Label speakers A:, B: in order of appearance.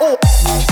A: oh.